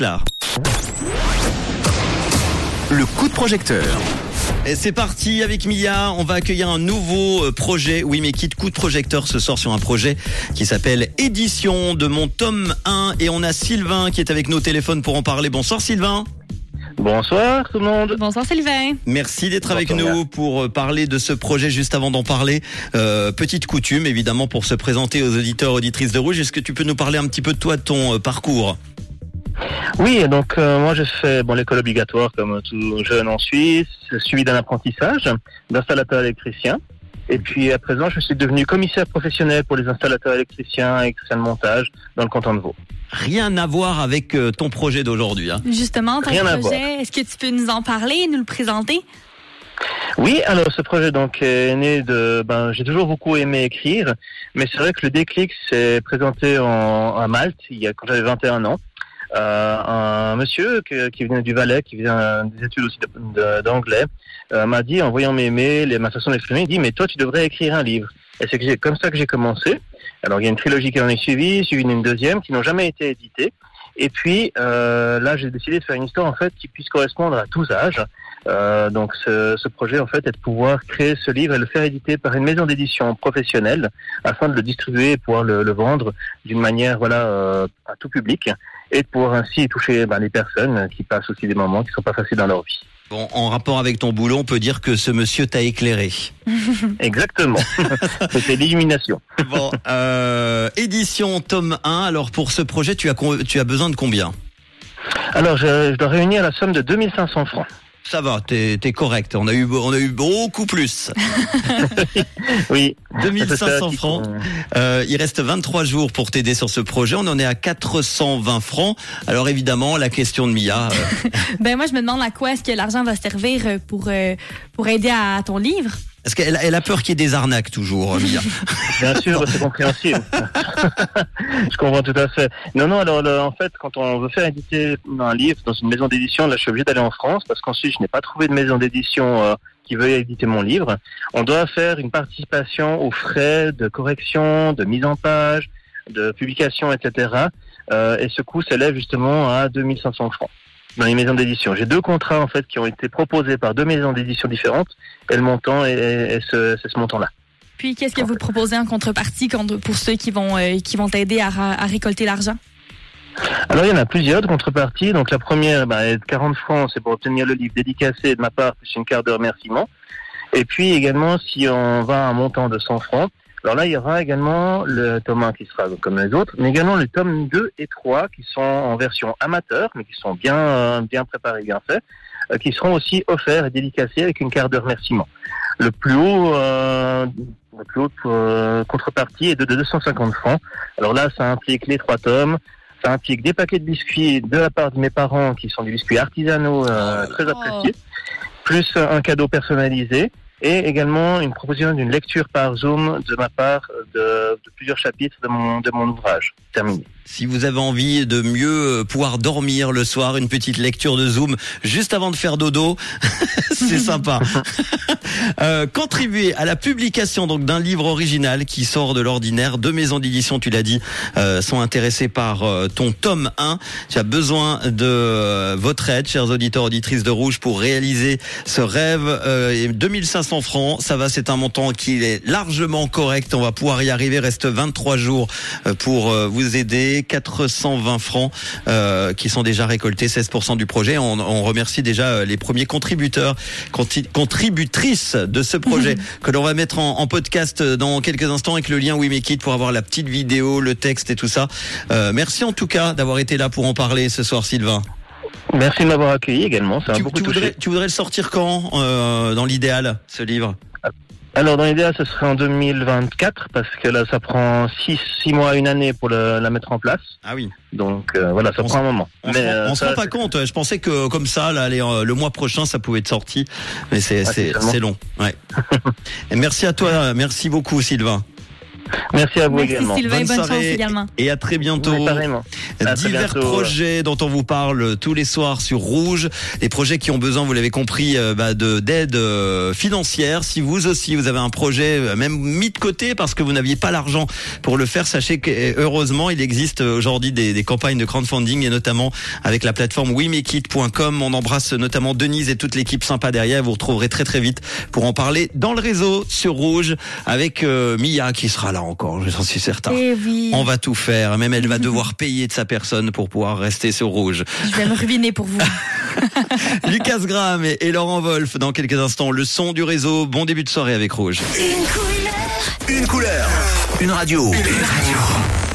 Là. Le coup de projecteur. Et c'est parti avec Mia, on va accueillir un nouveau euh, projet. Oui mais quitte coup de projecteur ce soir sur un projet qui s'appelle Édition de mon tome 1 et on a Sylvain qui est avec nos téléphones pour en parler. Bonsoir Sylvain. Bonsoir tout le monde. Bonsoir Sylvain. Merci d'être avec nous pour euh, parler de ce projet. Juste avant d'en parler, euh, petite coutume évidemment pour se présenter aux auditeurs auditrices de Rouge. Est-ce que tu peux nous parler un petit peu de toi, de ton parcours? Oui, donc euh, moi je fais bon l'école obligatoire comme tout jeune en Suisse, suivi d'un apprentissage d'installateur électricien. Et puis à présent, je suis devenu commissaire professionnel pour les installateurs électriciens et électriciens de montage dans le canton de Vaud. Rien à voir avec euh, ton projet d'aujourd'hui. Hein. Justement, ton Rien à projet, est-ce que tu peux nous en parler, nous le présenter? Oui, alors ce projet donc est né de ben j'ai toujours beaucoup aimé écrire, mais c'est vrai que le déclic s'est présenté en, à Malte il y a quand j'avais 21 ans. Euh, un monsieur que- qui venait du Valais, qui vient des études aussi d'anglais, euh, m'a dit en voyant mes mails ma façon d'exprimer, il dit mais toi tu devrais écrire un livre. Et c'est comme ça que j'ai commencé. Alors il y a une trilogie qui en est suivie, suivie d'une deuxième qui n'ont jamais été éditées. Et puis euh, là j'ai décidé de faire une histoire en fait qui puisse correspondre à tous âges. Euh, donc ce, ce projet en fait est de pouvoir créer ce livre et le faire éditer par une maison d'édition professionnelle afin de le distribuer et pouvoir le, le vendre d'une manière voilà euh, à tout public et de pouvoir ainsi toucher ben, les personnes qui passent aussi des moments qui sont pas faciles dans leur vie. Bon, en rapport avec ton boulot, on peut dire que ce monsieur t'a éclairé. Exactement. C'était l'illumination. Bon, euh, édition tome 1. Alors pour ce projet, tu as con- tu as besoin de combien? Alors je, je dois réunir la somme de 2500 francs. Ça va, t'es es correct. On a eu on a eu beaucoup plus. Oui. 2500 qui francs. Euh, il reste 23 jours pour t'aider sur ce projet. On en est à 420 francs. Alors évidemment, la question de Mia. euh, Ben moi, je me demande à quoi est-ce que l'argent va servir euh, pour, euh, pour aider à ton livre. Est-ce qu'elle elle a peur qu'il y ait des arnaques toujours, Mia Bien sûr, c'est compréhensible. je comprends tout à fait. Non, non, alors le- en fait, quand on veut faire éditer un livre dans une maison d'édition, là je suis obligé d'aller en France parce qu'ensuite je n'ai pas trouvé de maison d'édition euh, qui veuille éditer mon livre. On doit faire une participation aux frais de correction, de mise en page, de publication, etc. Euh, et ce coût s'élève justement à 2500 francs dans les maisons d'édition. J'ai deux contrats en fait qui ont été proposés par deux maisons d'édition différentes et le montant est, ce, c'est ce montant-là. Puis, qu'est-ce que vous proposez en contrepartie contre- pour ceux qui vont, euh, qui vont t'aider à récolter l'argent? Alors il y en a plusieurs de contreparties. Donc la première bah, est de 40 francs, c'est pour obtenir le livre dédicacé de ma part plus une carte de remerciement. Et puis également si on va à un montant de 100 francs, alors là il y aura également le tome 1 qui sera comme les autres, mais également le tome 2 et 3 qui sont en version amateur, mais qui sont bien euh, bien préparés, bien faits, euh, qui seront aussi offerts et dédicacés avec une carte de remerciement. Le plus haut, euh, le plus haut euh, contrepartie est de 250 francs. Alors là ça implique les trois tomes, ça implique des paquets de biscuits de la part de mes parents qui sont des biscuits artisanaux euh, Oh. très appréciés, plus un cadeau personnalisé et également une proposition d'une lecture par Zoom de ma part de, de plusieurs chapitres de mon, de mon ouvrage terminé. Si vous avez envie de mieux euh, pouvoir dormir le soir, une petite lecture de Zoom juste avant de faire dodo, c'est sympa. Euh, contribuer à la publication donc d'un livre original qui sort de l'ordinaire. Deux maisons d'édition, tu l'as dit, euh, sont intéressées par euh, ton tome 1. Tu as besoin de votre aide, chers auditeurs auditrices de Rouge, pour réaliser ce rêve. Euh, et 2500 francs, ça va, c'est un montant qui est largement correct. On va pouvoir y arriver. Reste 23 jours euh, pour euh, vous aider. 420 francs euh, qui sont déjà récoltés, 16% du projet. On, on remercie déjà les premiers contributeurs, contributrices de ce projet que l'on va mettre en, en podcast dans quelques instants avec le lien We Make It pour avoir la petite vidéo, le texte et tout ça. Euh, merci en tout cas d'avoir été là pour en parler ce soir, Sylvain. Merci de m'avoir accueilli également, ça m'a Tu, beaucoup tu touché. voudrais, tu voudrais le sortir quand, euh, dans l'idéal, ce livre? Alors dans l'idéal, ce serait en 2024 parce que là, ça prend 6 six mois, une année pour le- la mettre en place. Ah oui. Donc euh, voilà, ça On prend un moment. On, se rend- euh, se rend pas compte. Je pensais que comme ça, là, euh, le mois prochain, ça pouvait être sorti, mais c'est Ah, long. Ouais. Merci à toi. Merci beaucoup, Sylvain. Merci à vous Merci également. Sylvain, Bonne bonne, chance soirée. également. Et à très bientôt. Oui. À Divers bientôt. projets dont on vous parle tous les soirs sur Rouge, des projets qui ont besoin, vous l'avez compris, euh, bah, de d'aide euh, financière. Si vous aussi vous avez un projet euh, même mis de côté parce que vous n'aviez pas l'argent pour le faire, sachez que euh, heureusement il existe aujourd'hui des, des campagnes de crowdfunding et notamment avec la plateforme wemekit.com. On embrasse notamment Denise et toute l'équipe sympa derrière. Vous retrouverez très très vite pour en parler dans le réseau sur Rouge avec euh, Mia qui sera là encore, j'en suis certain. Eh oui, On va tout faire. Même elle va devoir payer de sa personne pour pouvoir rester sur rouge. je vais me ruiner pour vous. Lucas Graham et, et Laurent Wolf dans quelques instants. Le son du réseau. Bon début de soirée avec rouge. Une couleur. Une couleur. Une radio. Une radio.